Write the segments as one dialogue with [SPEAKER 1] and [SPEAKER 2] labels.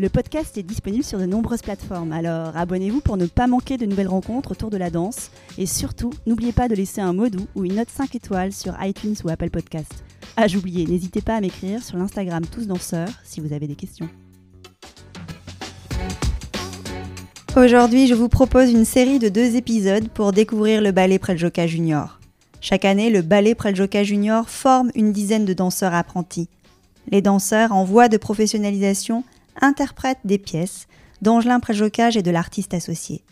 [SPEAKER 1] Le podcast est disponible sur de nombreuses plateformes, alors abonnez-vous pour ne pas manquer de nouvelles rencontres autour de la danse. Et surtout, n'oubliez pas de laisser un mot doux ou une note 5 étoiles sur iTunes ou Apple Podcast. Ah, j'oubliais, n'hésitez pas à m'écrire sur l'Instagram Tous Danseurs si vous avez des questions. Aujourd'hui, je vous propose une série de deux épisodes pour découvrir le ballet Preljoka Junior. Chaque année, le ballet Preljoka Junior forme une dizaine de danseurs apprentis. Les danseurs en voie de professionnalisation interprètent des pièces d'Angelin Préjocage et de l'artiste associé.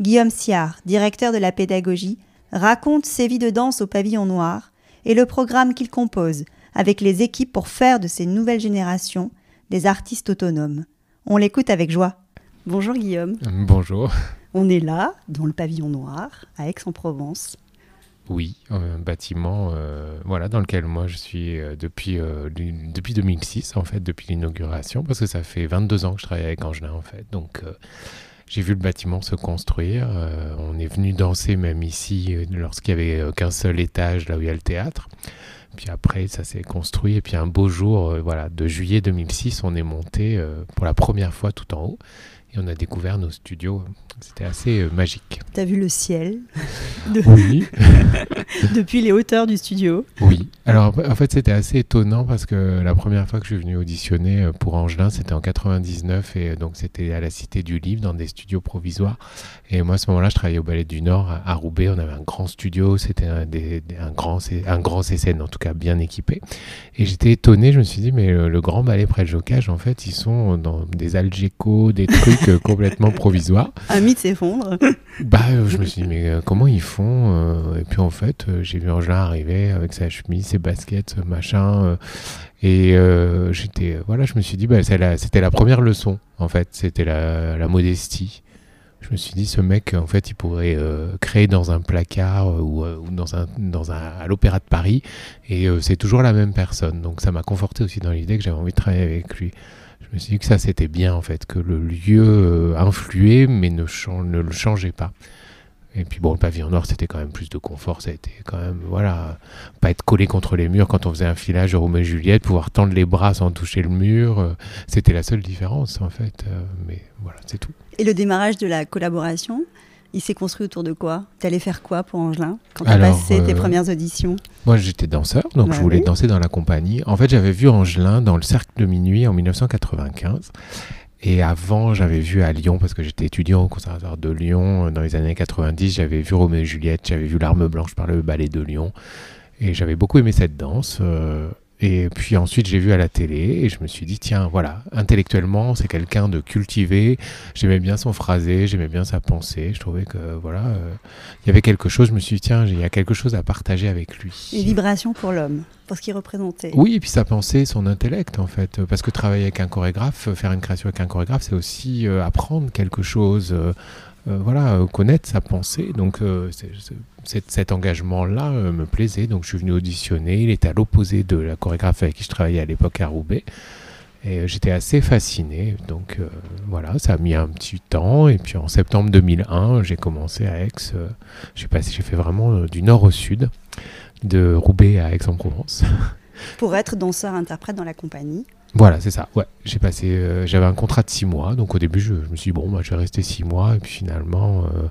[SPEAKER 1] Guillaume Siard, directeur de la pédagogie, raconte ses vies de danse au pavillon noir et le programme qu'il compose avec les équipes pour faire de ces nouvelles générations des artistes autonomes. On l'écoute avec joie. Bonjour Guillaume.
[SPEAKER 2] Bonjour.
[SPEAKER 1] On est là, dans le pavillon noir, à Aix-en-Provence.
[SPEAKER 2] Oui, un bâtiment euh, voilà, dans lequel moi je suis euh, depuis, euh, depuis 2006, en fait, depuis l'inauguration, parce que ça fait 22 ans que je travaille avec Angelin, en fait. Donc j'ai vu le bâtiment se construire. on est venu danser même ici lorsqu'il n'y avait qu'un seul étage, là où il y a le théâtre. Puis après, ça s'est construit. Et puis un beau jour, voilà, de juillet 2006, on est monté pour la première fois tout en haut. Et on a découvert nos studios. C'était assez euh, magique.
[SPEAKER 1] Tu as vu le ciel
[SPEAKER 2] Oui.
[SPEAKER 1] Depuis les hauteurs du studio
[SPEAKER 2] Oui. Alors en fait, c'était assez étonnant parce que la première fois que je suis venu auditionner euh, pour Angelin, c'était en 99 et euh, donc c'était à la Cité du Livre dans des studios provisoires. Et moi, à ce moment-là, je travaillais au Ballet du Nord à Roubaix. On avait un grand studio, c'était un, un, grand, un grand CCN, en tout cas bien équipé. Et j'étais étonné, je me suis dit, mais le, grand ballet près le jocage, en fait, ils sont dans des algécos, des trucs complètement provisoire.
[SPEAKER 1] Un mythe s'effondre.
[SPEAKER 2] bah, je me suis dit, mais euh, comment ils font euh, Et puis en fait, euh, j'ai vu Angela arriver avec sa chemise, ses baskets, machin. et j'étais, voilà, je me suis dit, bah, c'était la première leçon, en fait. C'était la, la, modestie. Je me suis dit, ce mec, en fait, il pourrait créer dans un placard ou, ou, dans un, dans un, à l'Opéra de Paris. Et c'est toujours la même personne. Donc ça m'a conforté aussi dans l'idée que j'avais envie de travailler avec lui je me suis dit que ça c'était bien en fait, que le lieu euh, influait mais ne, ne, le changeait pas. Et puis bon, le pavillon noir c'était quand même plus de confort, ça a été quand même, voilà, pas être collé contre les murs quand on faisait un filage Roméo et Juliette, pouvoir tendre les bras sans toucher le mur, euh, c'était la seule différence en fait, euh, mais voilà, c'est tout.
[SPEAKER 1] Et le démarrage de la collaboration? Il s'est construit autour de quoi? Tu allais faire quoi pour Angelin quand tu as passé tes premières auditions?
[SPEAKER 2] Moi, j'étais danseur, donc bah je voulais danser dans la compagnie. En fait, j'avais vu Angelin dans le Cercle de Minuit en 1995. Et avant, j'avais vu à Lyon, parce que j'étais étudiant au Conservatoire de Lyon euh, dans les années 90, j'avais vu Roméo et Juliette, j'avais vu L'Arme Blanche par le ballet de Lyon. Et j'avais beaucoup aimé cette danse. Euh, et puis ensuite, j'ai vu à la télé et je me suis dit, tiens, voilà, intellectuellement, c'est quelqu'un de cultivé. J'aimais bien son phrasé, j'aimais bien sa pensée. Je trouvais que, voilà, euh, il y avait quelque chose. Je me suis dit, tiens, il y a quelque chose à partager avec lui.
[SPEAKER 1] Une vibration pour l'homme, pour ce qu'il représentait.
[SPEAKER 2] Oui, et puis sa pensée, son intellect, en fait. Parce que travailler avec un chorégraphe, faire une création avec un chorégraphe, c'est aussi euh, apprendre quelque chose. Euh, voilà, connaître sa pensée. Donc, c'est cet, engagement-là euh, me plaisait. Donc je suis venu auditionner. Il était à l'opposé de la chorégraphe avec qui je travaillais à l'époque à Roubaix. Et euh, j'étais assez fasciné. Donc euh, voilà, ça a mis un petit temps. Et puis en septembre 2001, j'ai commencé à Aix. j'ai passé, j'ai fait vraiment du nord au sud, de Roubaix à Aix-en-Provence.
[SPEAKER 1] Pour être danseur-interprète dans la compagnie
[SPEAKER 2] voilà, c'est ça. Ouais, j'ai passé, euh, j'avais un contrat de six mois, donc au début je, me suis dit bon, moi je vais rester six mois, et puis finalement euh,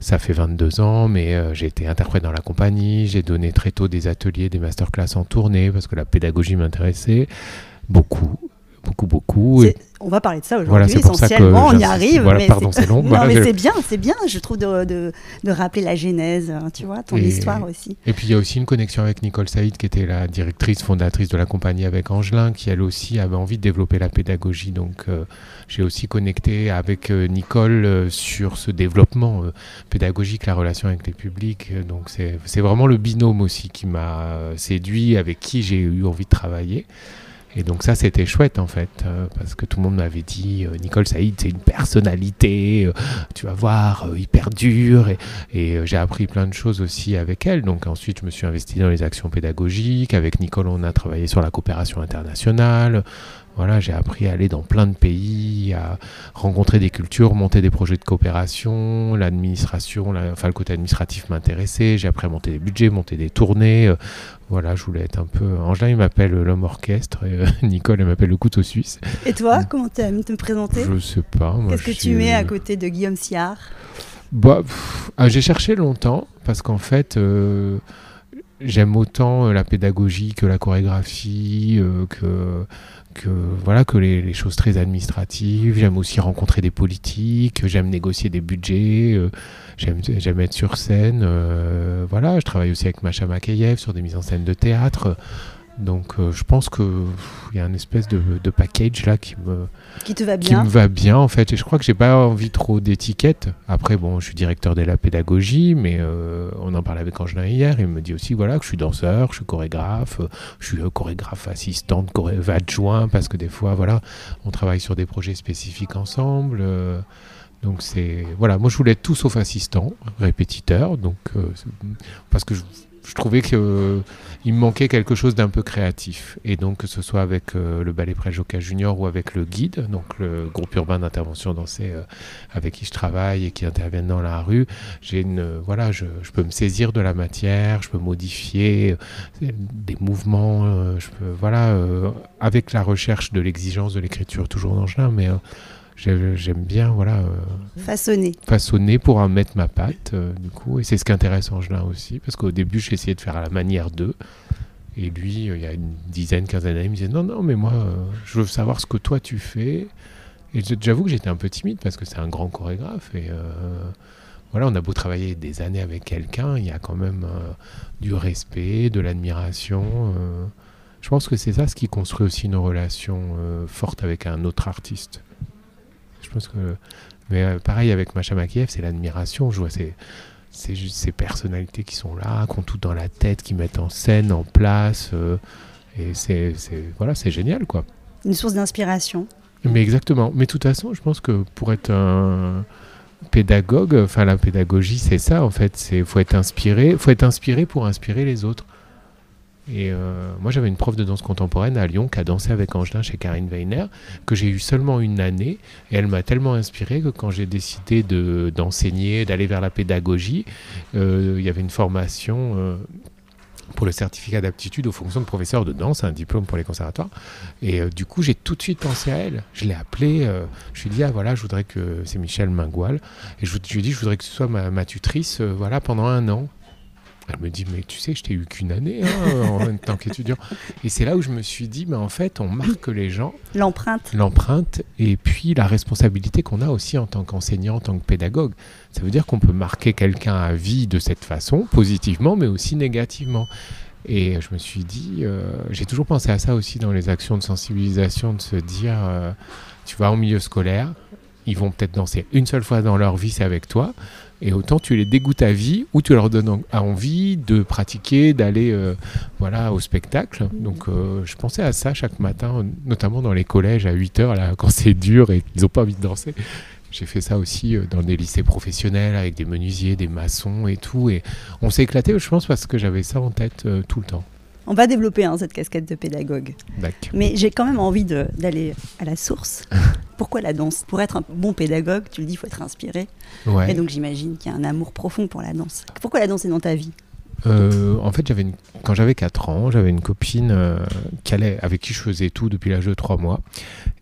[SPEAKER 2] ça fait 22 ans, mais euh, j'ai été interprète dans la compagnie, j'ai donné très tôt des ateliers, des masterclass en tournée parce que la pédagogie m'intéressait beaucoup, beaucoup, beaucoup.
[SPEAKER 1] On va parler de ça aujourd'hui essentiellement. on y arrive.
[SPEAKER 2] Voilà,
[SPEAKER 1] mais
[SPEAKER 2] pardon,
[SPEAKER 1] c'est-
[SPEAKER 2] c'est long.
[SPEAKER 1] Non,
[SPEAKER 2] Voilà,
[SPEAKER 1] mais
[SPEAKER 2] je-
[SPEAKER 1] c'est bien, c'est bien. Je trouve de, de, de rappeler la genèse, hein, tu vois, ton
[SPEAKER 2] Et-
[SPEAKER 1] histoire aussi.
[SPEAKER 2] Et puis il y a aussi une connexion avec Nicole Saïd, qui était la directrice fondatrice de la compagnie avec Angelin, qui elle aussi avait envie de développer la pédagogie. Donc euh, j'ai aussi connecté avec euh, Nicole euh, sur ce développement pédagogique, la relation avec les publics. Donc c'est vraiment le binôme aussi qui m'a séduit, avec qui j'ai eu envie de travailler. Et donc ça, c'était chouette en fait, euh, parce que tout le monde m'avait dit, euh, Nicole Saïd, c'est une personnalité, euh, tu vas voir, hyper dure. Et, j'ai appris plein de choses aussi avec elle. Donc ensuite, je me suis investi dans les actions pédagogiques. Avec Nicole, on a travaillé sur la coopération internationale. Voilà, j'ai appris à aller dans plein de pays, à rencontrer des cultures, monter des projets de coopération, l'administration, la- enfin le côté administratif m'intéressait. J'ai appris à monter des budgets, monter des tournées. euh, voilà, je voulais être un peu. Angelin, il m'appelle l'homme orchestre, et euh, Nicole, elle m'appelle le couteau suisse.
[SPEAKER 1] Et toi, comment tu as te présenter?
[SPEAKER 2] Je sais pas.
[SPEAKER 1] Qu'est-ce que tu mets à côté de Guillaume Siard?
[SPEAKER 2] Bah, ah, j'ai cherché longtemps parce qu'en fait, euh, j'aime autant euh, la pédagogie que la chorégraphie, euh, que, que, voilà, que les, les choses très administratives. J'aime aussi rencontrer des politiques, j'aime négocier des budgets, euh, j'aime, être sur scène. voilà, je travaille aussi avec Macha Makeyev sur des mises en scène de théâtre. Donc euh, je pense qu'il y a une espèce de, de package là qui me,
[SPEAKER 1] Qui te va
[SPEAKER 2] qui
[SPEAKER 1] bien.
[SPEAKER 2] me va bien en fait. Et je crois que j'ai pas envie trop d'étiquettes. Après bon je suis directeur de la pédagogie mais euh, on en parlait avec Angelin hier. Il me dit aussi voilà que je suis danseur je suis chorégraphe je suis euh, chorégraphe assistante choré- adjoint parce que des fois voilà on travaille sur des projets spécifiques ensemble donc c'est voilà. Moi je voulais être tout sauf assistant répétiteur. Donc parce que je, je trouvais que euh, il me manquait quelque chose d'un peu créatif. Et donc, que ce soit avec euh, le ballet Préjoca Junior ou avec le guide, donc le groupe urbain d'intervention dansée euh, avec qui je travaille et qui interviennent dans la rue, j'ai une, euh, voilà, je, peux me saisir de la matière, je peux modifier des mouvements, voilà, avec la recherche de l'exigence de l'écriture, toujours d'Angelin, mais euh, j'ai- j'aime bien, voilà. euh,
[SPEAKER 1] Façonné.
[SPEAKER 2] façonner pour en mettre ma patte, euh, du coup. Et c'est ce qui intéresse Angelin aussi, parce qu'au début, j'ai essayé de faire à la manière d'eux. Et lui, euh, il y a une dizaine, quinzaine d'années, il me disait Non, non, mais moi, euh, je veux savoir ce que toi tu fais. Et j'avoue que j'étais un peu timide parce que c'est un grand chorégraphe. Et voilà, on a beau travailler des années avec quelqu'un, il y a quand même du respect, de l'admiration. je pense que c'est ça ce qui construit aussi une relation euh, forte avec un autre artiste. Je pense que. Mais euh, pareil avec Macha Makiev, c'est l'admiration. Je vois ces, ces, ces personnalités qui sont là, qui ont tout dans la tête, qui mettent en scène, en place. euh, et c'est c'est- voilà, c'est génial, quoi.
[SPEAKER 1] Une source d'inspiration.
[SPEAKER 2] Mais exactement. Mais de toute façon, je pense que pour être un pédagogue, enfin la pédagogie, c'est ça en fait. C'est faut être inspiré, faut être inspiré pour inspirer les autres. Et euh, moi, j'avais une prof de danse contemporaine à Lyon qui a dansé avec Angelin chez Karine Weiner, que j'ai eu seulement une année. Et elle m'a tellement inspiré que quand j'ai décidé de- d'enseigner, d'aller vers la pédagogie, euh, il y avait une formation euh, pour le certificat d'aptitude aux fonctions de professeur de danse, un diplôme pour les conservatoires. Et du coup, j'ai tout de suite pensé à elle. Je l'ai appelée. je lui ai dit, ah voilà, je voudrais que. C'est Michel Mingoil. Et je, lui ai dit, je voudrais que tu sois ma, tutrice voilà, pendant un an. Elle me dit, mais tu sais, je t'ai eu qu'une année hein, en tant qu'étudiant. Et c'est là où je me suis dit, mais en fait, on marque les gens,
[SPEAKER 1] L'empreinte.
[SPEAKER 2] l'empreinte, et puis la responsabilité qu'on a aussi en tant qu'enseignant, en tant que pédagogue. Ça veut dire qu'on peut marquer quelqu'un à vie de cette façon, positivement, mais aussi négativement. Et je me suis dit, euh, j'ai toujours pensé à ça aussi dans les actions de sensibilisation, de se dire, euh, tu vas en milieu scolaire, ils vont peut-être danser une seule fois dans leur vie, c'est avec toi, et autant tu les dégoûtes à vie, ou tu leur donnes en- envie de pratiquer, d'aller euh, voilà, au spectacle. Donc euh, je pensais à ça chaque matin, notamment dans les collèges à 8 heures, là, quand c'est dur et qu'ils n'ont pas envie de danser. J'ai fait ça aussi euh, dans des lycées professionnels avec des menuisiers, des maçons et tout. Et on s'est éclaté, je pense, parce que j'avais ça en tête tout le temps.
[SPEAKER 1] On va développer hein, cette casquette de pédagogue. Mais j'ai quand même envie d'aller à la source. Pourquoi la danse? Pour être un bon pédagogue, tu le dis, il faut être inspiré.
[SPEAKER 2] Ouais.
[SPEAKER 1] Et donc j'imagine qu'il y a un amour profond pour la danse. Pourquoi la danse est dans ta vie?
[SPEAKER 2] Euh, en fait, j'avais une- quand j'avais 4 ans, j'avais une copine euh, qui allait, avec qui je faisais tout depuis l'âge de 3 mois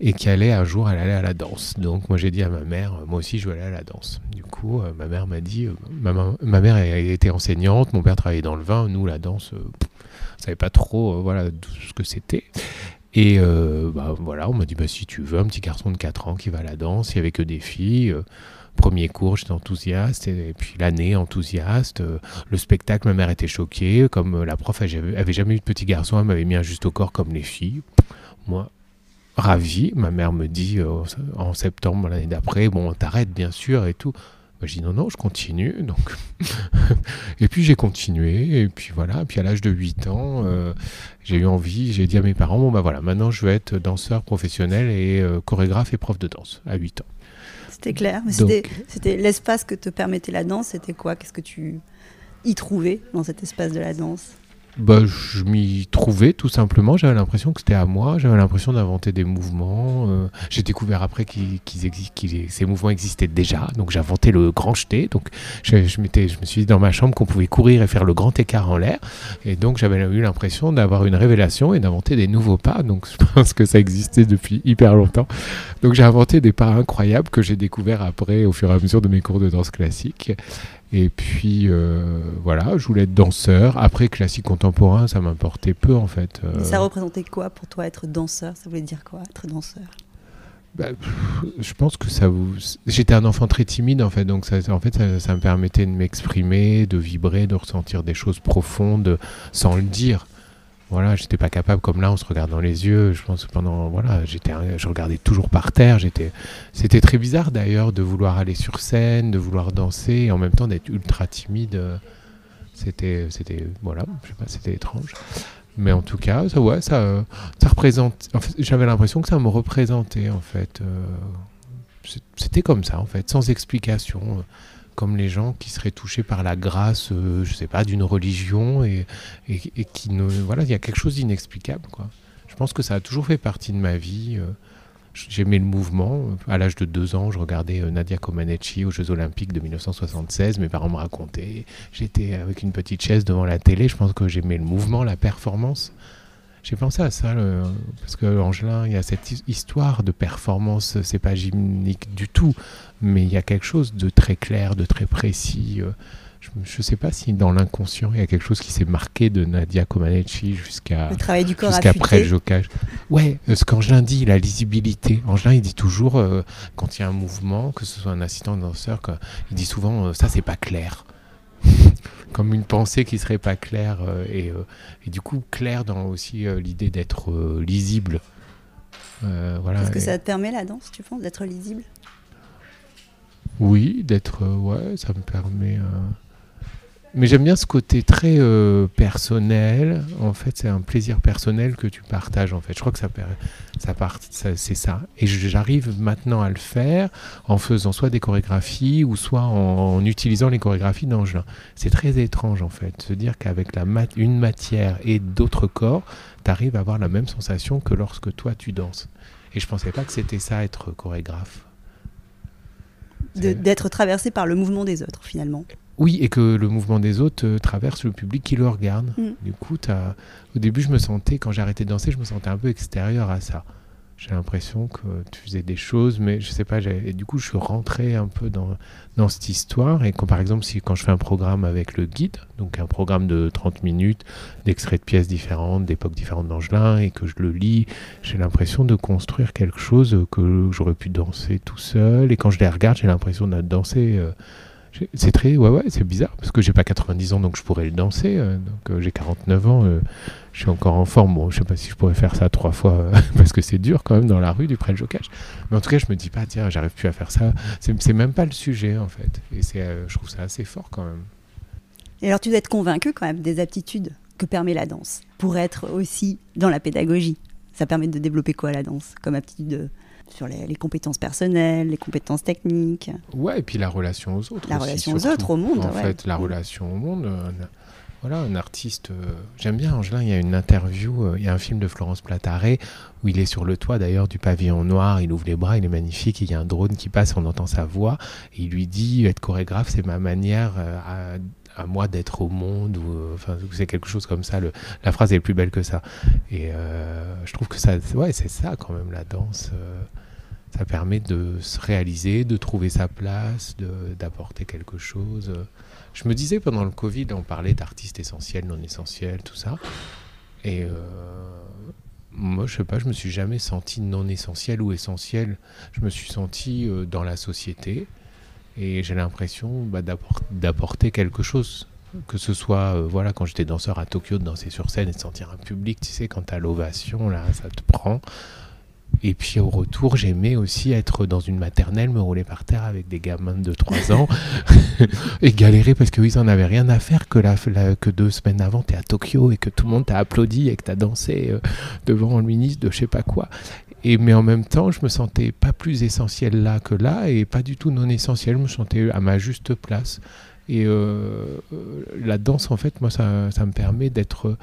[SPEAKER 2] et qui allait un jour, elle allait à la danse. Donc moi j'ai dit à ma mère, euh, moi aussi je veux aller à la danse. Du coup, euh, ma mère m'a dit, ma, mère été enseignante, mon père travaillait dans le vin, nous la danse, pff, on savait pas trop euh, voilà, ce que c'était. Et euh, bah, voilà, on m'a dit bah, si tu veux, un petit garçon de 4 ans qui va à la danse, il n'y avait que des filles. euh, premier cours, j'étais enthousiaste, et, puis l'année enthousiaste. le spectacle, ma mère était choquée. Comme la prof elle avait, jamais eu de petit garçon, elle m'avait mis un juste au corps comme les filles. Moi, ravi. Ma mère me dit en septembre l'année d'après, bon, t'arrêtes bien sûr et tout. Moi, je dis non, non, je continue. Donc, et puis j'ai continué. Et puis voilà. Puis à l'âge de 8 ans, euh, j'ai eu envie. J'ai dit à mes parents, bon bah voilà, maintenant je veux être danseur professionnel et euh, chorégraphe et prof de danse à 8 ans.
[SPEAKER 1] C'était clair. Mais c'était l'espace que te permettait la danse. C'était quoi? Qu'est-ce que tu y trouvais dans cet espace de la danse?
[SPEAKER 2] Bah, je m'y trouvais tout simplement. J'avais l'impression que c'était à moi. J'avais l'impression d'inventer des mouvements. euh, j'ai découvert après qu'ils, qu'ils exi- qu'ils- ces mouvements existaient déjà. Donc j'ai inventé le grand jeté. Donc je, je je me suis dit dans ma chambre qu'on pouvait courir et faire le grand écart en l'air. Et donc j'avais eu l'impression d'avoir une révélation et d'inventer des nouveaux pas. Donc je pense que ça existait depuis hyper longtemps. Donc j'ai inventé des pas incroyables que j'ai découverts après au fur et à mesure de mes cours de danse classique. Et puis euh, voilà, je voulais être danseur. Après classique contemporain, ça m'importait peu en fait. Euh,
[SPEAKER 1] Et Ça représentait quoi pour toi être danseur? Ça voulait dire quoi être danseur?
[SPEAKER 2] Bah, je pense que ça vous. J'étais un enfant très timide en fait, donc ça, en fait ça, ça me permettait de m'exprimer, de vibrer, de ressentir des choses profondes sans le dire. Voilà, j'étais pas capable comme là, on se regarde dans les yeux. Je pense pendant voilà, j'étais, je regardais toujours par terre. J'étais, c'était très bizarre d'ailleurs de vouloir aller sur scène, de vouloir danser et en même temps d'être ultra timide. euh, C'était, c'était voilà, je sais pas, c'était étrange. Mais en tout cas, ça, ouais, ça, euh, ça représente. En fait, j'avais l'impression que ça me représentait en fait. euh, c'était comme ça en fait, sans explication. Comme les gens qui seraient touchés par la grâce, euh, je sais pas, d'une religion et, et, qui. Voilà, il y a quelque chose d'inexplicable. Je pense que ça a toujours fait partie de ma vie. euh, J'aimais le mouvement. À l'âge de deux ans, je regardais euh, Nadia Comaneci aux Jeux Olympiques de 1976. Mes parents me racontaient. J'étais avec une petite chaise devant la télé. Je pense que j'aimais le mouvement, la performance. J'ai pensé à ça, le- parce que Angelin, il y a cette his- histoire de performance, c'est pas gymnique du tout, mais il y a quelque chose de très clair, de très précis. euh, Je ne sais pas si dans l'inconscient, il y a quelque chose qui s'est marqué de Nadia Comaneci jusqu'à
[SPEAKER 1] Le travail du corps
[SPEAKER 2] jusqu'après le jocage. Ouais, euh, ce qu'Angelin dit, la lisibilité. Angelin, il dit toujours, euh, quand il y a un mouvement, que ce soit un assistant danseur, que- il dit souvent, euh, ça, c'est pas clair. Comme une pensée qui serait pas claire. euh, et, euh, et du coup, clair dans aussi euh, l'idée d'être lisible. Voilà.
[SPEAKER 1] Est-ce que ça te permet la danse, tu penses, d'être lisible?
[SPEAKER 2] Oui, d'être. ouais, ça me permet. Mais j'aime bien ce côté très euh, personnel. En fait, c'est un plaisir personnel que tu partages. En fait, je crois que ça, ça c'est ça. Et j'arrive maintenant à le faire en faisant soit des chorégraphies ou soit en, en utilisant les chorégraphies d'Angelin. C'est très étrange en fait, se dire qu'avec la mat- une matière et d'autres corps, tu arrives à avoir la même sensation que lorsque toi tu danses. Et je pensais pas que c'était ça être chorégraphe.
[SPEAKER 1] D'être traversé par le mouvement des autres, finalement.
[SPEAKER 2] Oui, et que le mouvement des autres euh, traverse le public qui le regarde.
[SPEAKER 1] Mm.
[SPEAKER 2] Du coup, au début, je me sentais, quand arrêté de danser, je me sentais un peu extérieur à ça. J'ai l'impression que tu faisais des choses, mais je sais pas. Et du coup, je suis rentré un peu dans, dans cette histoire. Et quand, par exemple, si, quand je fais un programme avec le guide, donc un programme de 30 minutes, d'extraits de pièces différentes, d'époques différentes d'Angelin, et que je le lis, j'ai l'impression de construire quelque chose que j'aurais pu danser tout seul. Et quand je les regarde, j'ai l'impression de danser. euh, c'est très, ouais, ouais, c'est bizarre parce que j'ai pas 90 ans donc je pourrais le danser. euh, donc euh, j'ai 49 ans, euh, je suis encore en forme. Bon, je sais pas si je pourrais faire ça trois fois parce que c'est dur quand même dans la rue du près le jocage. Mais en tout cas, je me dis pas, tiens, j'arrive plus à faire ça. C'est même pas le sujet en fait. Et je trouve ça assez fort quand même.
[SPEAKER 1] Et alors, tu dois être convaincu quand même des aptitudes que permet la danse pour être aussi dans la pédagogie. Ça permet de développer quoi la danse comme aptitude de- sur les, les compétences personnelles, les compétences techniques,
[SPEAKER 2] Ouais, et puis la relation aux autres.
[SPEAKER 1] la
[SPEAKER 2] aussi,
[SPEAKER 1] relation aux autres, au monde.
[SPEAKER 2] En
[SPEAKER 1] ouais.
[SPEAKER 2] fait, la
[SPEAKER 1] Mm.
[SPEAKER 2] relation au monde. euh, voilà, un artiste. euh, J'aime bien Angelin. Il y a une interview, euh, il y a un film de Florence Plataré où il est sur le toit d'ailleurs du pavillon noir. Il ouvre les bras, il est magnifique. et Il y a un drone qui passe, on entend sa voix. Et il lui dit être chorégraphe, c'est ma manière euh, à, moi d'être au monde. Ou, euh, enfin, c'est quelque chose comme ça. Le- la phrase est plus belle que ça. Et euh, je trouve que ça, ouais, c'est ça quand même la danse. euh, ça permet de se réaliser, de trouver sa place, d'apporter quelque chose. Je me disais pendant le Covid, on parlait d'artistes essentiels, non essentiels, tout ça. Et moi, je sais pas, je me suis jamais senti non essentiel ou essentiel. Je me suis senti dans la société et j'ai l'impression bah, d'apporter quelque chose. Que ce soit euh, voilà quand j'étais danseur à Tokyo de danser sur scène et de sentir un public tu sais quand t'as l'ovation là ça te prend. Et puis au retour j'aimais aussi être dans une maternelle me rouler par terre avec des gamins de 3 ans et galérer parce qu'ils en avaient rien à faire que, la, que deux semaines avant t'es à Tokyo et que tout le monde t'a applaudi et que t'as dansé euh, devant le ministre de je sais pas quoi et, mais en même temps, je me sentais pas plus essentiel là que là et pas du tout non essentiel. Je me sentais à ma juste place. Et euh, la danse, en fait, moi, ça, ça me permet d'être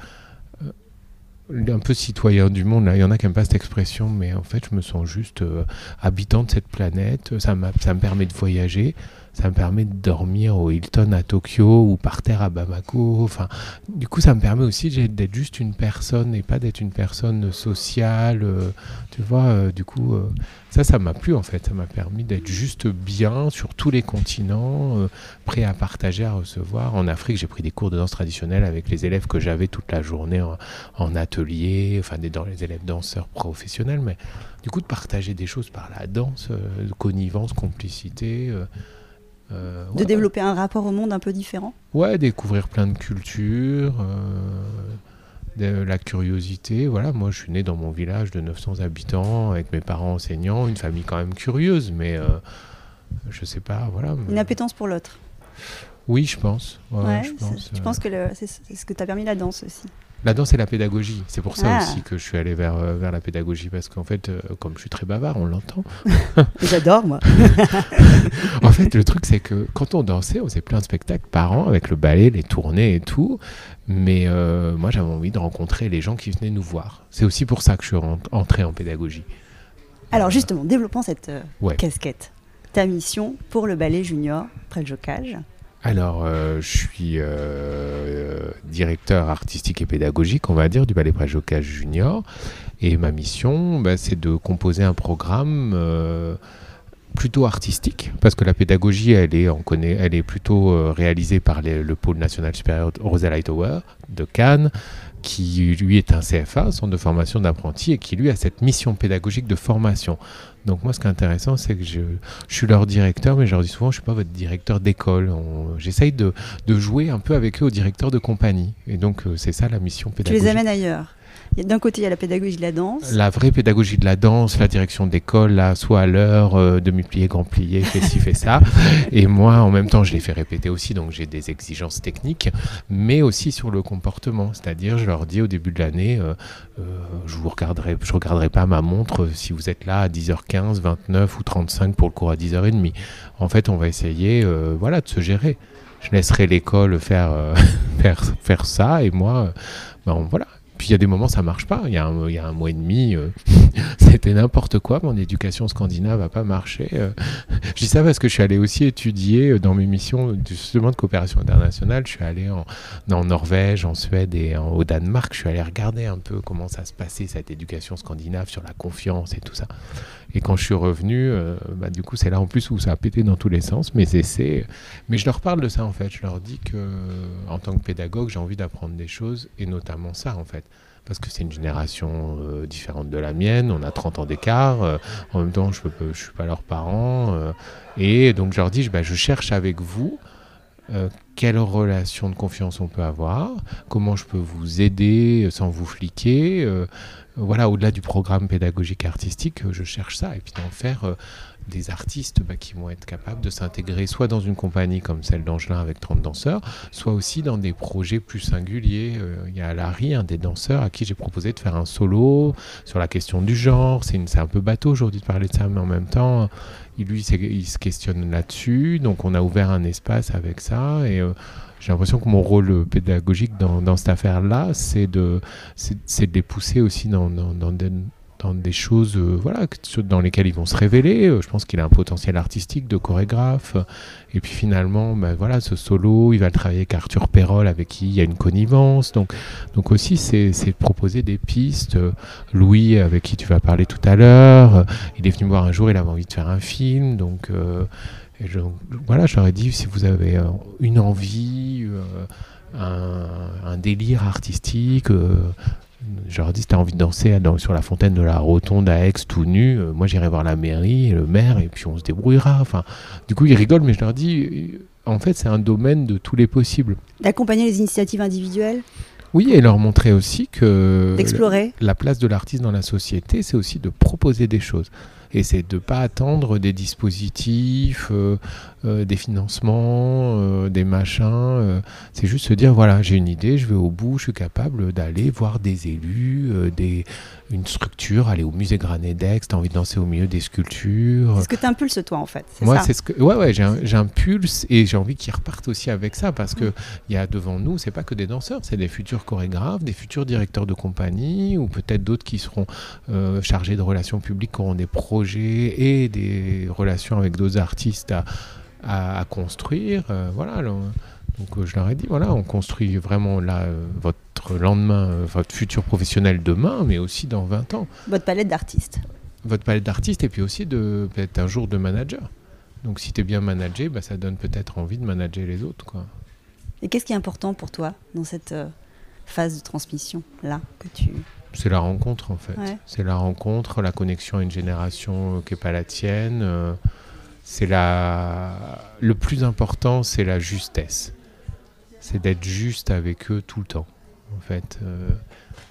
[SPEAKER 2] euh, un peu citoyen du monde. Il y en a qui n'aiment pas cette expression, mais en fait, je me sens juste euh, habitant de cette planète. Ça, ça me permet de voyager ça me permet de dormir au Hilton à Tokyo ou par terre à Bamako. Enfin, du coup, ça me permet aussi d'être juste une personne et pas d'être une personne sociale. Euh, tu vois, euh, du coup, euh, ça, ça m'a plu en fait. Ça m'a permis d'être juste bien sur tous les continents, prêt à partager, à recevoir. En Afrique, j'ai pris des cours de danse traditionnelle avec les élèves que j'avais toute la journée en, atelier, enfin des, les élèves danseurs professionnels. Mais du coup, de partager des choses par la danse, connivence, complicité.
[SPEAKER 1] Euh, de développer un rapport au monde un peu différent
[SPEAKER 2] Ouais, découvrir plein de cultures, euh, la curiosité. Voilà, moi je suis né dans mon village de 900 habitants avec mes parents enseignants, une famille quand même curieuse, mais euh, je sais pas, voilà.
[SPEAKER 1] Une appétence pour l'autre
[SPEAKER 2] Oui, je pense.
[SPEAKER 1] Ouais, je pense, je pense que c'est ce que t'a permis la danse aussi.
[SPEAKER 2] La danse et la pédagogie. C'est pour ça ah. aussi que je suis allé vers, euh, vers la pédagogie, parce qu'en fait, euh, comme je suis très bavard, on l'entend.
[SPEAKER 1] J'adore, moi.
[SPEAKER 2] en fait, le truc, c'est que quand on dansait, on faisait plein de spectacles par an, avec le ballet, les tournées et tout. Mais euh, moi, j'avais envie de rencontrer les gens qui venaient nous voir. C'est aussi pour ça que je suis entré en pédagogie.
[SPEAKER 1] Alors justement, développons cette casquette. Ta mission pour le ballet junior, près le jocage
[SPEAKER 2] alors, euh, je suis euh, directeur artistique et pédagogique, on va dire, du Ballet Préjocage Junior. Et ma mission, bah, c'est de composer un programme euh, plutôt artistique, parce que la pédagogie, elle est, on connaît, elle est plutôt réalisée par le pôle national supérieur Rosal Hightower de Cannes, qui lui est un CFA, centre de formation d'apprentis, et qui lui a cette mission pédagogique de formation. Donc moi, ce qui est intéressant, c'est que je, suis leur directeur, mais je leur dis souvent, je ne suis pas votre directeur d'école. J'essaye de, jouer un peu avec eux au directeur de compagnie. Et donc, euh, c'est ça la mission pédagogique.
[SPEAKER 1] Tu les amènes ailleurs d'un côté, il y a la pédagogie de la danse.
[SPEAKER 2] La vraie pédagogie de la danse, la direction d'école, là, soit à l'heure, euh, demi-plié, grand plié, fais ci, fais ça. Et moi, en même temps, je les fais répéter aussi, donc j'ai des exigences techniques, mais aussi sur le comportement. C'est-à-dire, je leur dis au début de l'année, euh, euh, je ne regarderai, je regarderai pas ma montre si vous êtes là à 10h15, 29 ou 35 pour le cours à 10h30. En fait, on va essayer voilà, de se gérer. Je laisserai l'école faire, faire, faire ça, et moi, ben, voilà, puis il y a des moments ça marche pas. Il y, a un, y a un mois et demi, euh, c'était n'importe quoi. Mon éducation scandinave n'a pas marché. Euh. je dis ça parce que je suis allé aussi étudier euh, dans mes missions justement de coopération internationale. Je suis allé en, en Norvège, en Suède et au Danemark. Je suis allé regarder un peu comment ça se passait cette éducation scandinave sur la confiance et tout ça. Et quand je suis revenu, bah, du coup c'est là en plus où ça a pété dans tous les sens. Mes essais, mais je leur parle de ça en fait. Je leur dis que en tant que pédagogue, j'ai envie d'apprendre des choses et notamment ça en fait parce que c'est une génération euh, différente de la mienne, on a 30 ans d'écart, euh, en même temps je ne suis pas leurs parents, euh, et donc je leur dis, bah, je cherche avec vous quelle relation de confiance on peut avoir, comment je peux vous aider sans vous fliquer, voilà, au-delà du programme pédagogique artistique, je cherche ça, et puis d'en faire des artistes bah, qui vont être capables de s'intégrer soit dans une compagnie comme celle d'Angelin avec 30 danseurs, soit aussi dans des projets plus singuliers. Euh, il y a Larry, un des danseurs, à qui j'ai proposé de faire un solo sur la question du genre. C'est un peu bateau aujourd'hui de parler de ça, mais en même temps, il, lui, se questionne là-dessus. Donc on a ouvert un espace avec ça. Et euh, j'ai l'impression que mon rôle pédagogique dans, cette affaire-là, c'est de, de les pousser aussi dans, dans, dans, dans des choses euh, voilà, dans lesquelles ils vont se révéler. Euh, je pense qu'il a un potentiel artistique de chorégraphe. Et puis finalement, ben voilà, ce solo, il va travailler avec Arthur Perrol, avec qui il y a une connivence. Donc, donc aussi, c'est de proposer des pistes. Louis, avec qui tu vas parler tout à l'heure, il est venu me voir un jour, il avait envie de faire un film. Donc, euh, je, voilà, j'aurais dit, si vous avez une envie, un, délire artistique, Je leur dis, si t'as envie de danser sur la fontaine de la Rotonde à Aix tout nu, moi j'irai voir la mairie, le maire, et puis on se débrouillera. Enfin, du coup, ils rigolent, mais je leur dis, en fait, c'est un domaine de tous les possibles.
[SPEAKER 1] D'accompagner les initiatives individuelles?
[SPEAKER 2] Oui, et leur montrer aussi que
[SPEAKER 1] D'explorer.
[SPEAKER 2] la place de l'artiste dans la société, c'est aussi de proposer des choses. Et c'est de ne pas attendre des dispositifs, euh, euh, des financements, euh, des machins. c'est juste se dire voilà, j'ai une idée, je vais au bout, je suis capable d'aller voir des élus, des, une structure, aller au musée Granet d'Aix, tu as envie de danser au milieu des sculptures.
[SPEAKER 1] C'est ce que tu impulses toi en fait.
[SPEAKER 2] Moi, c'est ce que. Ouais, ouais, j'ai un, pulse et j'ai envie qu'ils repartent aussi avec ça parce qu'il il y a devant nous, c'est pas que des danseurs, c'est des futurs chorégraphes, des futurs directeurs de compagnie ou peut-être d'autres qui seront chargés de relations publiques, qui auront des projets et des relations avec d'autres artistes à, construire. Euh, voilà. donc euh, je leur ai dit, voilà, on construit vraiment là euh, votre lendemain, votre futur professionnel demain, mais aussi dans 20 ans.
[SPEAKER 1] Votre palette d'artistes.
[SPEAKER 2] Votre palette d'artistes et puis aussi de peut-être un jour de manager. Donc si tu es bien managé, bah, ça donne peut-être envie de manager les autres. Quoi.
[SPEAKER 1] Et qu'est-ce qui est important pour toi dans cette phase de transmission là que tu
[SPEAKER 2] c'est la rencontre en fait. C'est la rencontre, la connexion à une génération qui n'est pas la tienne. Euh, c'est la... Le plus important, c'est la justesse. C'est d'être juste avec eux tout le temps. En fait, euh,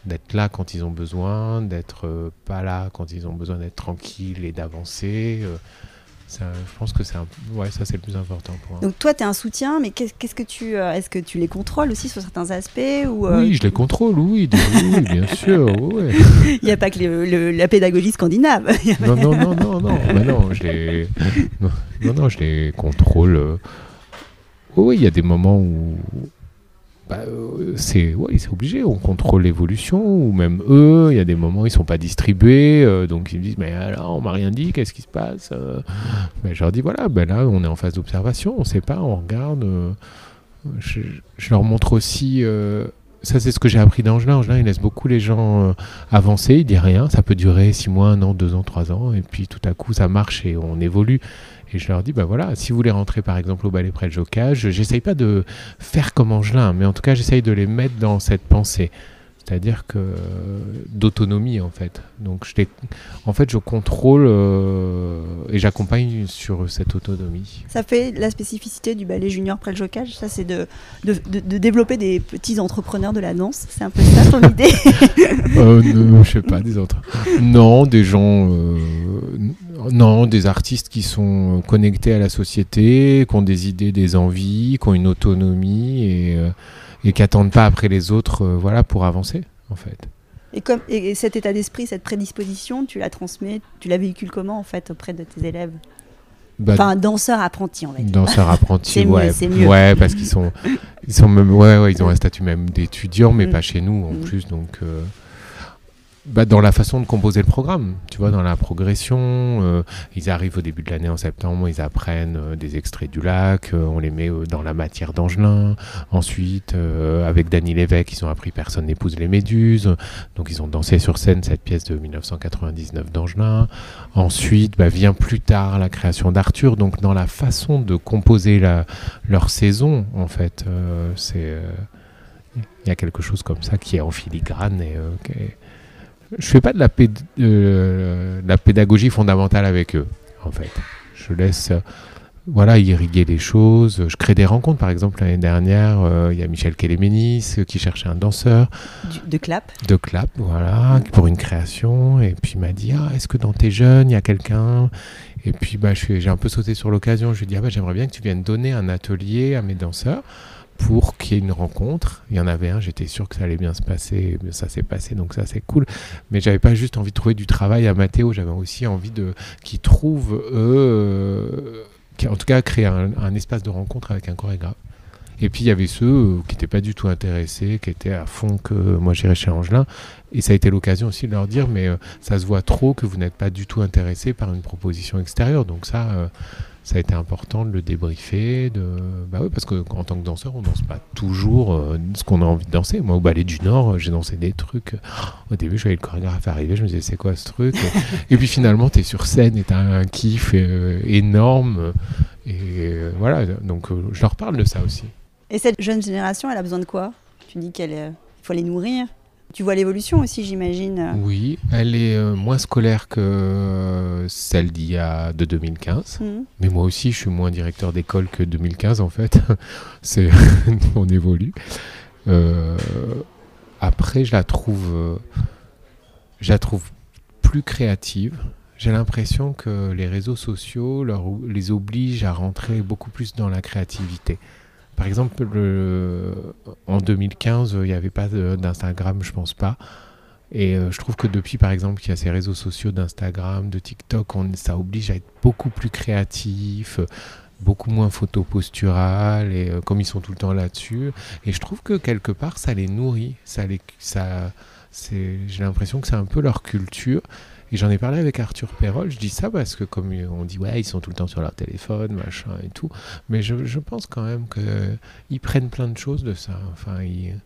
[SPEAKER 2] d'être là quand ils ont besoin, d'être euh, pas là quand ils ont besoin d'être tranquilles et d'avancer je pense que c'est ouais, ça c'est le plus important pour moi.
[SPEAKER 1] Donc toi tu es un soutien, mais qu'est-ce que tu euh, est-ce que tu les contrôles aussi sur certains aspects ou
[SPEAKER 2] euh, Oui, je les contrôle, oui, bien sûr.
[SPEAKER 1] Il n'y a pas que la pédagogie scandinave.
[SPEAKER 2] non, non, non, non, non, non, je les, non, non, je les contrôle. Euh. Oui, il y a des moments où bah, euh, c'est obligé, on contrôle l'évolution, ou même eux, il y a des moments ils sont pas distribués, euh, donc ils me disent mais alors on m'a rien dit, qu'est-ce qui se passe euh? Je leur dis voilà, ben là on est en phase d'observation, on sait pas, on regarde. Je, leur montre aussi, ça c'est ce que j'ai appris d'Angelin, Angelin il laisse beaucoup les gens avancer, il dit rien, ça peut durer six mois, un an, deux ans, trois ans, et puis tout à coup ça marche et on évolue. Et je leur dis, bah voilà, si vous voulez rentrer par exemple au ballet près le jocage, j'essaye pas de faire comme Angelin, mais en tout cas j'essaye de les mettre dans cette pensée c'est-à-dire que d'autonomie en fait. Donc je en fait je contrôle euh, et j'accompagne sur cette autonomie.
[SPEAKER 1] Ça fait la spécificité du ballet junior près le jocage, ça c'est de, de, de, développer des petits entrepreneurs de la danse, c'est un peu ça ton idée?
[SPEAKER 2] Euh, ne, Je sais pas, des autres. Non, des gens, euh, non, des artistes qui sont connectés à la société, qui ont des idées, des envies, qui ont une autonomie et euh, et qui n'attendent pas après les autres euh, voilà, pour avancer, en fait.
[SPEAKER 1] Et, comme, et cet état d'esprit, cette prédisposition, tu la transmets, tu la véhicules comment, en fait, auprès de tes élèves? Bah, enfin, danseur apprenti, on va dire.
[SPEAKER 2] Danseur apprenti, ouais. Mieux, Ouais, parce qu'ils sont, ils sont même, ouais, ouais, ils ont un statut même d'étudiant, mais mm. pas chez nous en mm. plus, donc. Euh, bah, dans la façon de composer le programme, tu vois, dans la progression. Euh, ils arrivent au début de l'année en septembre, ils apprennent euh, des extraits du lac, euh, on les met dans la matière d'Angelin. Ensuite, avec Dany Lévesque, ils ont appris Personne n'épouse les méduses. Donc ils ont dansé sur scène cette pièce de 1999 d'Angelin. Ensuite, bah, vient plus tard la création d'Arthur. Donc dans la façon de composer leur saison, en fait, c'est il y a quelque chose comme ça qui est en filigrane et qui est, je fais pas de la, euh, la, pédagogie fondamentale avec eux, en fait. Je laisse voilà, irriguer les choses. Je crée des rencontres. Par exemple, l'année dernière, euh, il y a Michel Kéléménis qui cherchait un danseur.
[SPEAKER 1] de clap.
[SPEAKER 2] De clap, voilà, pour une création. Et puis il m'a dit ah, Est-ce que dans tes jeunes, il y a quelqu'un? Et puis bah, j'ai un peu sauté sur l'occasion. Je lui ai dit ah, bah, J'aimerais bien que tu viennes donner un atelier à mes danseurs pour qu'il y ait une rencontre. Il y en avait un, j'étais sûr que ça allait bien se passer, ça s'est passé, donc ça c'est cool. Mais j'avais pas juste envie de trouver du travail à Mathéo, j'avais aussi envie de qu'ils trouvent eux, euh, en tout cas créer un, espace de rencontre avec un chorégraphe. Et puis il y avait ceux euh, qui n'étaient pas du tout intéressés, qui étaient à fond que moi j'irais chez Angelin. Et ça a été l'occasion aussi de leur dire, mais euh, ça se voit trop que vous n'êtes pas du tout intéressé par une proposition extérieure. Donc ça, ça a été important de le débriefer. De... Bah oui, parce qu'en tant que danseur, on danse pas toujours euh, ce qu'on a envie de danser. Moi, au Ballet du Nord, j'ai dansé des trucs. Au début, je voyais le chorégraphe arriver, je me disais, c'est quoi ce truc? Et puis finalement, tu es sur scène et tu as un kiff euh, énorme. Et euh, voilà, donc je leur parle de ça aussi.
[SPEAKER 1] Et cette jeune génération, elle a besoin de quoi? Tu dis qu'il faut les nourrir Tu vois l'évolution aussi, j'imagine.
[SPEAKER 2] Oui, elle est euh, moins scolaire que celle d'il y a de 2015.
[SPEAKER 1] Mhm.
[SPEAKER 2] Mais moi aussi, je suis moins directeur d'école que 2015 en fait. C'est on évolue. Euh, après, je la trouve, euh, je la trouve plus créative. J'ai l'impression que les réseaux sociaux leur, les obligent à rentrer beaucoup plus dans la créativité. Par exemple, le- en 2015, il n'y avait pas d'Instagram, je pense pas. Et euh, je trouve que depuis, par exemple, qu'il y a ces réseaux sociaux d'Instagram, de TikTok, ça oblige à être beaucoup plus créatif, euh, beaucoup moins photo posturale, et euh, comme ils sont tout le temps là-dessus. Et je trouve que quelque part, ça les nourrit. Ça ça, j'ai l'impression que c'est un peu leur culture. Et j'en ai parlé avec Arthur Perrol. Je dis ça parce que, comme on dit, ouais, ils sont tout le temps sur leur téléphone, machin et tout. Mais je, pense quand même qu'ils prennent plein de choses de ça. Enfin, ils,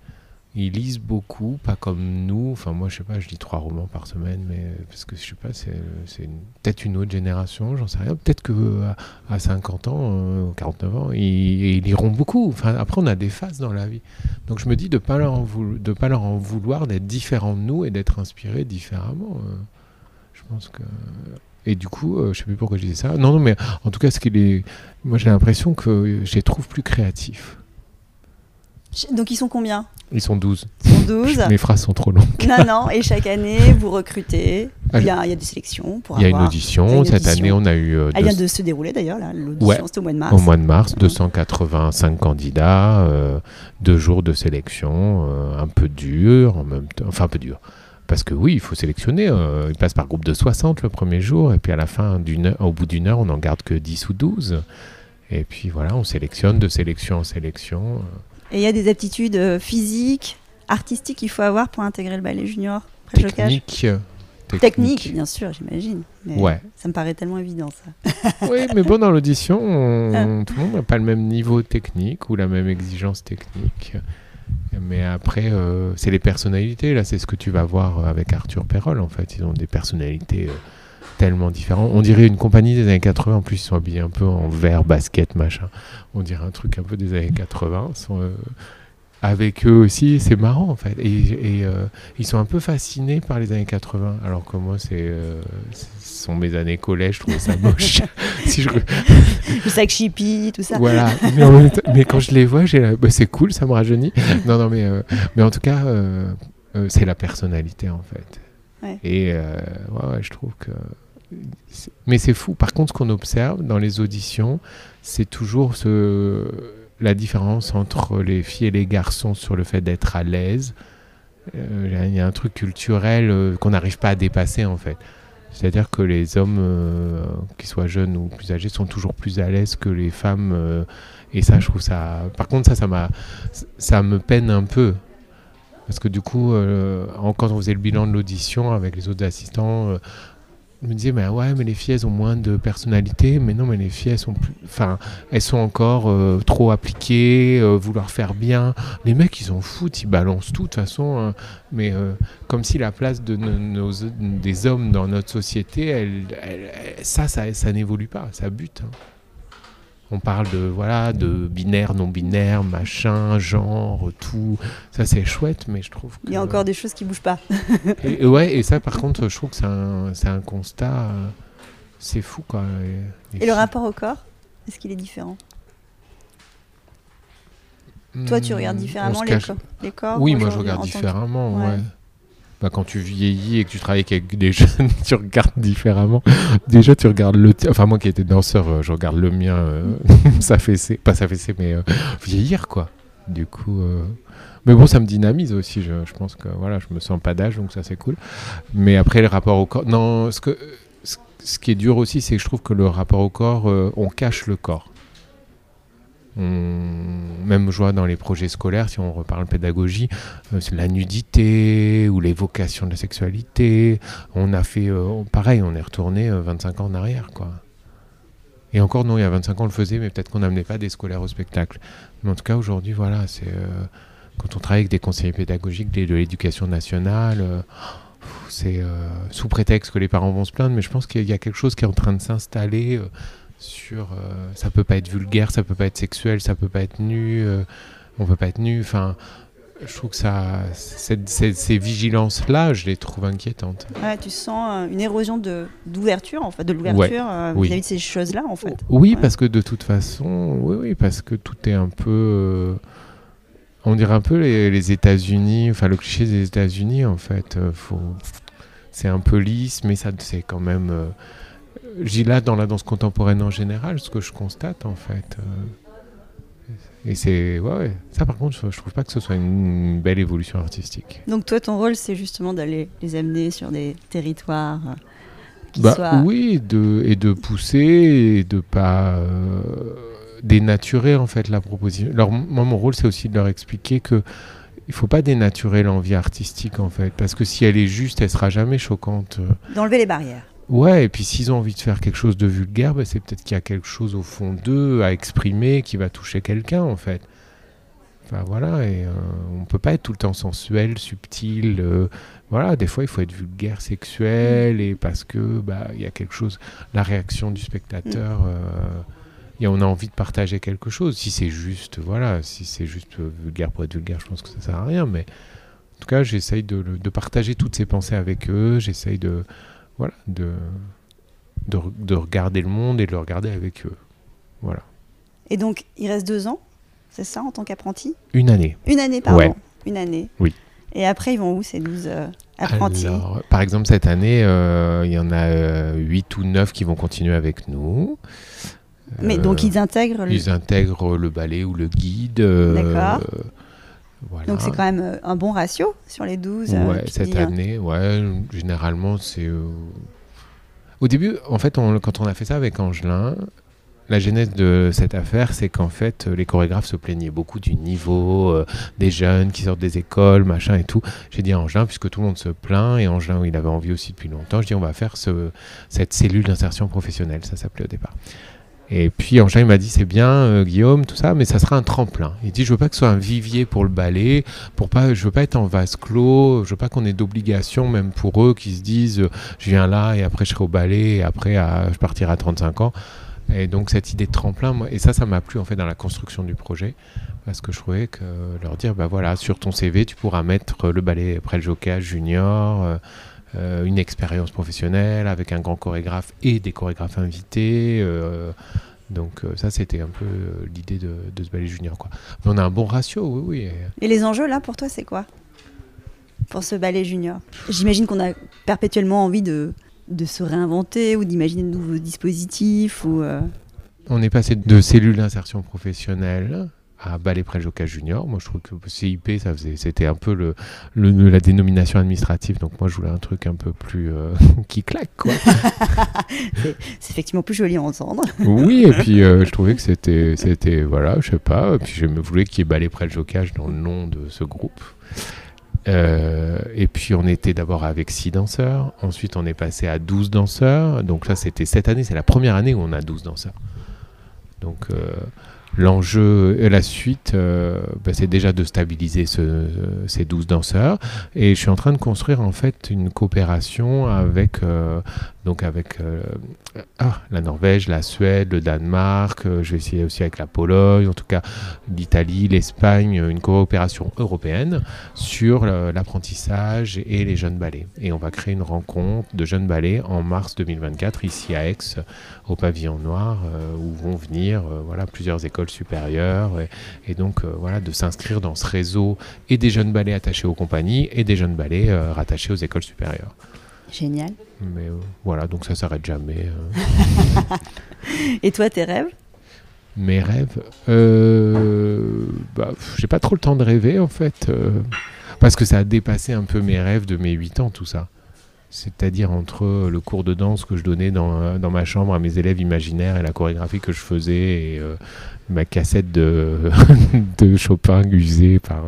[SPEAKER 2] lisent beaucoup, pas comme nous. Enfin, moi, je sais pas, je lis trois romans par semaine, mais parce que je sais pas, c'est, peut-être une autre génération, j'en sais rien. Peut-être que à, à 50 ans, euh, 49 ans, ils, ils liront beaucoup. Enfin, après, on a des phases dans la vie. Donc, je me dis de pas pas leur en vouloir d'être différents de nous et d'être inspirés différemment. Je pense que. Et du coup, euh, je sais plus pourquoi je disais ça. Non, non, mais en tout cas, ce qu'il est, moi, j'ai l'impression que je les trouve plus créatifs.
[SPEAKER 1] Donc ils sont combien?
[SPEAKER 2] Ils sont 12.
[SPEAKER 1] Ils sont 12
[SPEAKER 2] Mes phrases sont trop longues.
[SPEAKER 1] Non, non, et chaque année, vous recrutez. Il y a, il y a des sélections pour
[SPEAKER 2] Il y a une audition. Cette année, on a eu euh,
[SPEAKER 1] Elle
[SPEAKER 2] deux-
[SPEAKER 1] vient de se dérouler d'ailleurs, l'audition,
[SPEAKER 2] Ouais,
[SPEAKER 1] c'était au mois de mars.
[SPEAKER 2] au mois de mars,
[SPEAKER 1] Mhm.
[SPEAKER 2] 285 candidats, euh, deux jours de sélection, euh, un peu dur, en même temps, enfin un peu dur. Parce que oui, il faut sélectionner. euh, il passe par groupe de 60 le premier jour, et puis à la fin, d'une au bout d'une heure, on n'en garde que 10 ou 12. Et puis voilà, on sélectionne de sélection en sélection.
[SPEAKER 1] Et il y a des aptitudes euh, physiques, artistiques qu'il faut avoir pour intégrer le ballet junior.
[SPEAKER 2] Technique. euh,
[SPEAKER 1] Technique, bien sûr, j'imagine.
[SPEAKER 2] Ouais.
[SPEAKER 1] Ça me paraît tellement évident, ça.
[SPEAKER 2] Oui, mais bon, dans l'audition,
[SPEAKER 1] Ah.
[SPEAKER 2] tout le monde n'a pas le même niveau technique ou la même exigence technique. Mais après, euh, c'est les personnalités. Là, c'est ce que tu vas voir avec Arthur Perrol, en fait. Ils ont des personnalités euh, tellement différentes. On dirait une compagnie des années 80. En plus, ils sont habillés un peu en vert, basket, machin. On dirait un truc un peu des années 80. Ils euh, avec eux aussi, c'est marrant, en fait. Et, et, euh, ils sont un peu fascinés par les années 80. Alors que moi, c'est, euh, ce sont mes années collège. Je trouvais ça moche. si je,
[SPEAKER 1] Le sac chippy, tout ça.
[SPEAKER 2] voilà, mais, en même temps- mais quand je les vois, j'ai la- bah, c'est cool, ça me rajeunit. non, non, mais, euh, mais en tout cas, c'est la personnalité en fait.
[SPEAKER 1] Ouais.
[SPEAKER 2] Et ouais, ouais, je trouve que. Mais c'est fou. Par contre, ce qu'on observe dans les auditions, c'est toujours ce... la différence entre les filles et les garçons sur le fait d'être à l'aise. Euh, Il y a un truc culturel euh, qu'on n'arrive pas à dépasser en fait. C'est-à-dire que les hommes, euh, qu'ils soient jeunes ou plus âgés, sont toujours plus à l'aise que les femmes. et ça, je trouve ça. Par contre, ça, ça ça me peine un peu. Parce que du coup, quand on faisait le bilan de l'audition avec les autres assistants, me disais, mais ouais, mais les filles, elles ont moins de personnalité. Mais non, mais les filles, elles sont plus. Enfin, elles sont encore euh, trop appliquées, euh, vouloir faire bien. Les mecs, ils s'en foutent, ils balancent tout de toute façon. hein. mais euh, comme si la place de nos, des hommes dans notre société, elle- ça, ça, ça n'évolue pas, ça bute. hein. On parle de voilà de binaire, non binaire, machin, genre, tout. Ça c'est chouette, mais je trouve que.
[SPEAKER 1] Il y a encore des choses qui bougent pas.
[SPEAKER 2] Et, et ouais, et ça par contre, je trouve que c'est un, un constat. euh, c'est fou quoi. les
[SPEAKER 1] Et le rapport au corps, est-ce qu'il est différent? Toi, tu regardes
[SPEAKER 2] Hmm,
[SPEAKER 1] différemment les,
[SPEAKER 2] cache-
[SPEAKER 1] corps, les corps
[SPEAKER 2] Oui, moi je regarde
[SPEAKER 1] que-
[SPEAKER 2] différemment,
[SPEAKER 1] Ouais.
[SPEAKER 2] ouais. Bah, quand tu vieillis et que tu travailles avec des jeunes, tu regardes différemment. Déjà, tu regardes le. Enfin, moi qui étais danseur, euh, je regarde le mien euh, s'affaisser. Pas s'affaisser, mais euh, vieillir, quoi. Du coup. euh, Mais bon, ça me dynamise aussi. Je, je pense que voilà, je me sens pas d'âge, donc ça c'est cool. Mais après, le rapport au corps. Non, ce, que, ce, ce qui est dur aussi, c'est que je trouve que le rapport au corps, euh, on cache le corps. Même je vois dans les projets scolaires, si on reparle pédagogie, euh, la nudité ou l'évocation de la sexualité. On a fait euh, pareil, on est retourné euh, 25 ans en arrière, quoi. Et encore non, il y a 25 ans on le faisait, mais peut-être qu'on n'amenait pas des scolaires au spectacle. Mais en tout cas aujourd'hui, voilà, c'est euh, quand on travaille avec des conseillers pédagogiques de l'éducation nationale. euh, c'est euh, sous prétexte que les parents vont se plaindre, mais je pense qu'il y a quelque chose qui est en train de s'installer euh, sur. euh, ça peut pas être vulgaire, ça peut pas être sexuel, ça peut pas être nu, euh, on peut pas être nu. Enfin, je trouve que ça, cette- ces, ces vigilances-là, je les trouve inquiétantes.
[SPEAKER 1] Ouais, tu sens euh, une érosion de d'ouverture, en fait, de l'ouverture euh,
[SPEAKER 2] oui.
[SPEAKER 1] vis-à-vis de ces choses-là, en fait.
[SPEAKER 2] Oui,
[SPEAKER 1] Ouais.
[SPEAKER 2] parce que de toute façon, oui, oui, parce que tout est un peu. euh, on dirait un peu les, les États-Unis, enfin le cliché des États-Unis, en fait. faut, c'est un peu lisse, mais ça, c'est quand même. euh, J'y là dans la danse contemporaine en général, ce que je constate, en fait. euh, et c'est. Ouais, ouais. Ça, par contre, je, je trouve pas que ce soit une belle évolution artistique.
[SPEAKER 1] Donc toi, ton rôle, c'est justement d'aller les amener sur des territoires euh, qui
[SPEAKER 2] Bah,
[SPEAKER 1] soient...
[SPEAKER 2] Oui, de, et de pousser et de pas euh, dénaturer en fait la proposition. Alors, moi, mon rôle, c'est aussi de leur expliquer que il faut pas dénaturer l'envie artistique en fait, parce que si elle est juste, elle sera jamais choquante.
[SPEAKER 1] D'enlever les barrières.
[SPEAKER 2] Ouais, et puis s'ils ont envie de faire quelque chose de vulgaire, bah, c'est peut-être qu'il y a quelque chose au fond d'eux à exprimer qui va toucher quelqu'un en fait. Enfin voilà, et euh, on peut pas être tout le temps sensuel, subtil. euh, voilà, des fois il faut être vulgaire, sexuel, et parce que bah il y a quelque chose, la réaction du spectateur. euh, et on a envie de partager quelque chose. Si c'est juste, voilà, si c'est juste euh, vulgaire pour être vulgaire, je pense que ça sert à rien. Mais en tout cas, j'essaye de, de partager toutes ces pensées avec eux. J'essaye de, voilà, de, de, de regarder le monde et de le regarder avec eux. Voilà.
[SPEAKER 1] Et donc, il reste deux ans, c'est ça, en tant qu'apprenti?
[SPEAKER 2] Une année.
[SPEAKER 1] Une année, pardon.
[SPEAKER 2] Ouais.
[SPEAKER 1] Une année.
[SPEAKER 2] Oui.
[SPEAKER 1] Et après, ils vont où, ces 12 euh, apprentis?
[SPEAKER 2] Alors, par exemple, cette année, euh, il y en a 8 ou 9 qui vont continuer avec nous.
[SPEAKER 1] Mais
[SPEAKER 2] Euh,
[SPEAKER 1] donc, ils intègrent... le-
[SPEAKER 2] ils intègrent le ballet ou le guide. euh,
[SPEAKER 1] D'accord.
[SPEAKER 2] Voilà.
[SPEAKER 1] Donc, c'est quand même euh, un bon ratio sur les 12 euh,
[SPEAKER 2] Ouais, cette
[SPEAKER 1] hein.
[SPEAKER 2] année, ouais, généralement, c'est. euh, Au début, en fait, on- quand on a fait ça avec Angelin, la genèse de cette affaire, c'est qu'en fait, les chorégraphes se plaignaient beaucoup du niveau euh, des jeunes qui sortent des écoles, machin et tout. J'ai dit à Angelin, puisque tout le monde se plaint, et Angelin, il avait envie aussi depuis longtemps, je dis on va faire ce, cette cellule d'insertion professionnelle, ça s'appelait au départ. Et puis Angelin, il m'a dit c'est bien, euh, Guillaume, tout ça, mais ça sera un tremplin. Il dit je veux pas que ce soit un vivier pour le ballet, pour pas, je veux pas être en vase clos, je veux pas qu'on ait d'obligation, même pour eux qui se disent euh, je viens là et après je serai au ballet et après je partirai à 35 ans. Et donc cette idée de tremplin, moi, et ça, ça m'a plu en fait dans la construction du projet, parce que je trouvais que leur dire, bah voilà, sur ton CV, tu pourras mettre le ballet après le jockey junior, euh, une expérience professionnelle avec un grand chorégraphe et des chorégraphes invités. euh, donc euh, ça, c'était un peu l'idée de, de ce ballet junior. Quoi. Mais on a un bon ratio, oui, oui. et-
[SPEAKER 1] les enjeux, là, pour toi, c'est quoi? Pour ce ballet junior? J'imagine qu'on a perpétuellement envie de, de se réinventer ou d'imaginer de nouveaux dispositifs. Ou,
[SPEAKER 2] On est passé de cellules d'insertion professionnelle à ballet près jockey junior. Moi, je trouve que CIP, ça faisait, c'était un peu le, le- la dénomination administrative. Donc moi, je voulais un truc un peu plus euh, qui claque, quoi.
[SPEAKER 1] C'est effectivement plus joli à entendre.
[SPEAKER 2] oui, et puis euh, je trouvais que c'était, c'était, voilà, je sais pas. Et puis je me voulais qu'il y ait ballet près le jocage dans le nom de ce groupe. Euh, et puis on était d'abord avec 6 danseurs, ensuite on est passé à 12 danseurs. Donc là c'était cette année, c'est la première année où on a 12 danseurs. Donc l'enjeu, et la suite, euh, bah, c'est déjà de stabiliser ce- ces 12 danseurs. Et je suis en train de construire en fait une coopération avec, euh, donc avec euh, ah, la Norvège, la Suède, le Danemark, euh, je vais essayer aussi avec la Pologne, en tout cas l'Italie, l'Espagne, une coopération européenne sur l'apprentissage et les jeunes ballets. Et on va créer une rencontre de jeunes ballets en mars 2024 ici à Aix, au pavillon noir, euh, où vont venir euh, voilà, plusieurs écoles supérieures. Et, et donc euh, voilà, de s'inscrire dans ce réseau et des jeunes ballets attachés aux compagnies et des jeunes ballets euh, rattachés aux écoles supérieures.
[SPEAKER 1] Génial.
[SPEAKER 2] Mais euh, voilà, donc ça s'arrête jamais. euh.
[SPEAKER 1] Et toi, tes rêves?
[SPEAKER 2] Mes rêves, euh, bah, pff, j'ai pas trop le temps de rêver en fait, euh, parce que ça a dépassé un peu mes rêves de mes 8 ans, tout ça. C'est-à-dire entre le cours de danse que je donnais dans, ma chambre à mes élèves imaginaires et la chorégraphie que je faisais et euh, ma cassette de, de Chopin usée par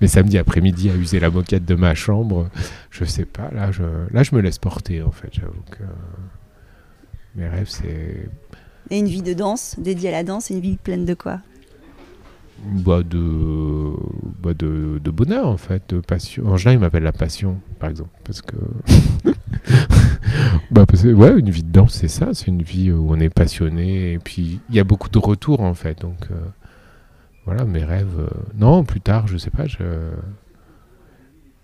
[SPEAKER 2] mes samedis après-midi à user la moquette de ma chambre, je sais pas, là je, là je me laisse porter en fait, j'avoue que mes rêves c'est
[SPEAKER 1] Et une vie de danse, dédiée à la danse, une vie pleine de quoi?
[SPEAKER 2] Bah de, bah de, de bonheur en fait, de passion. Angelin il m'appelle la passion par exemple parce que bah parce que, ouais une vie de danse c'est ça, c'est une vie où on est passionné et puis il y a beaucoup de retours en fait donc euh, voilà, mes rêves. euh, Non, plus tard, je sais pas, je.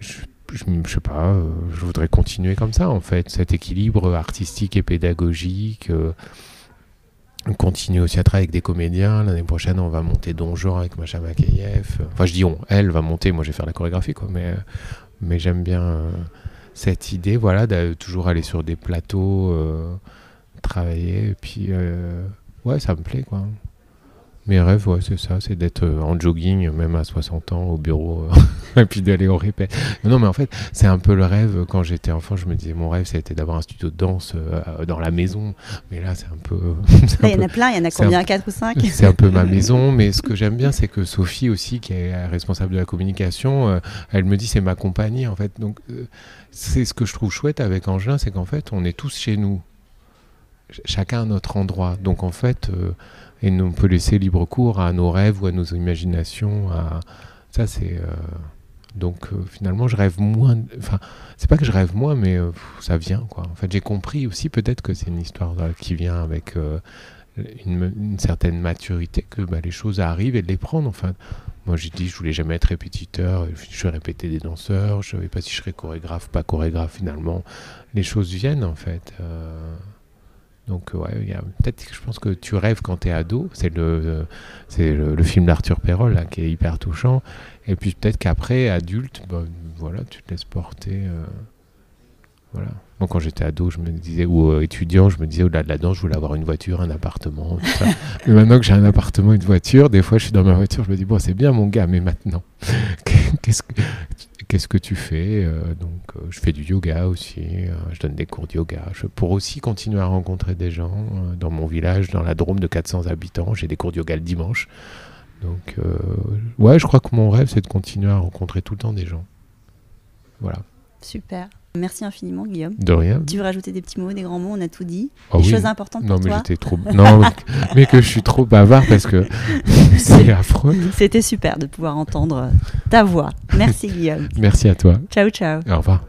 [SPEAKER 2] Je, je, je sais pas, euh, je voudrais continuer comme ça, en fait. Cet équilibre artistique et pédagogique. On continue aussi à travailler avec des comédiens. L'année prochaine, on va monter Donjon avec Macha Makayev. Enfin, je dis on, elle va monter, moi je vais faire la chorégraphie, quoi. Mais, euh, j'aime bien euh, cette idée, voilà, de toujours aller sur des plateaux, euh, travailler. Et puis, ouais, ça me plaît, quoi. Mes rêves, ouais, c'est ça, c'est d'être euh, en jogging, même à 60 ans, au bureau, euh, et puis d'aller au répète. Non, mais en fait, c'est un peu le rêve. Quand j'étais enfant, je me disais, mon rêve, c'était d'avoir un studio de danse euh, dans la maison. Mais là, c'est un peu.
[SPEAKER 1] Il y en a plein, il y en a combien
[SPEAKER 2] un-
[SPEAKER 1] 4 ou 5
[SPEAKER 2] c'est un peu ma maison, mais ce que j'aime bien, c'est que Sophie aussi, qui est responsable de la communication, euh, elle me dit c'est ma compagnie en fait. Donc euh, c'est ce que je trouve chouette avec Angelin, c'est qu'en fait on est tous chez nous, Ch- chacun à notre endroit. Donc en fait, euh, et on peut laisser libre cours à nos rêves ou à nos imaginations. Ça c'est euh, donc euh, finalement je rêve moins. Enfin c'est pas que je rêve moins, mais euh, ça vient quoi. En fait j'ai compris aussi peut-être que c'est une histoire qui vient avec une, une certaine maturité que bah, les choses arrivent et de les prendre. Enfin, moi j'ai dit je voulais jamais être répétiteur, je vais répéter des danseurs, je savais pas si je serais chorégraphe, pas chorégraphe finalement. Les choses viennent en fait. Euh, donc ouais, y a peut-être que je pense que tu rêves quand tu es ado, c'est le c'est le, le film d'Arthur Perrol là, qui est hyper touchant. Et puis peut-être qu'après adulte, bah, voilà, tu te laisses porter. euh, voilà. Quand j'étais ado, je me disais, ou euh, étudiant, je me disais, au-delà de la danse, je voulais avoir une voiture, un appartement, tout ça. mais maintenant que j'ai un appartement, une voiture, des fois je suis dans ma voiture, je me dis, bon, c'est bien mon gars, mais maintenant, qu'est-ce que, qu'est-ce que tu fais Euh, Donc euh, je fais du yoga aussi, euh, je donne des cours de yoga, je, pour aussi continuer à rencontrer des gens. dans mon village, dans la Drôme de 400 habitants, j'ai des cours de yoga le dimanche. Donc ouais, je crois que mon rêve, c'est de continuer à rencontrer tout le temps des gens. Voilà.
[SPEAKER 1] Super. Merci infiniment, Guillaume.
[SPEAKER 2] De rien.
[SPEAKER 1] Tu veux rajouter des petits mots, des grands mots On a tout dit.
[SPEAKER 2] Ah
[SPEAKER 1] des
[SPEAKER 2] oui.
[SPEAKER 1] choses importantes
[SPEAKER 2] Non,
[SPEAKER 1] pour
[SPEAKER 2] mais
[SPEAKER 1] toi
[SPEAKER 2] j'étais trop. Non, mais- mais que je suis trop bavard parce que c'est affreux.
[SPEAKER 1] C'était super de pouvoir entendre ta voix. Merci, Guillaume.
[SPEAKER 2] Merci à toi.
[SPEAKER 1] Ciao, ciao.
[SPEAKER 2] Au revoir.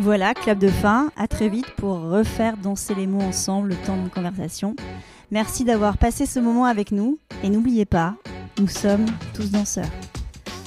[SPEAKER 1] Voilà, clap de fin. À très vite pour refaire danser les mots ensemble le temps de conversation. Merci d'avoir passé ce moment avec nous. Et n'oubliez pas, nous sommes tous danseurs.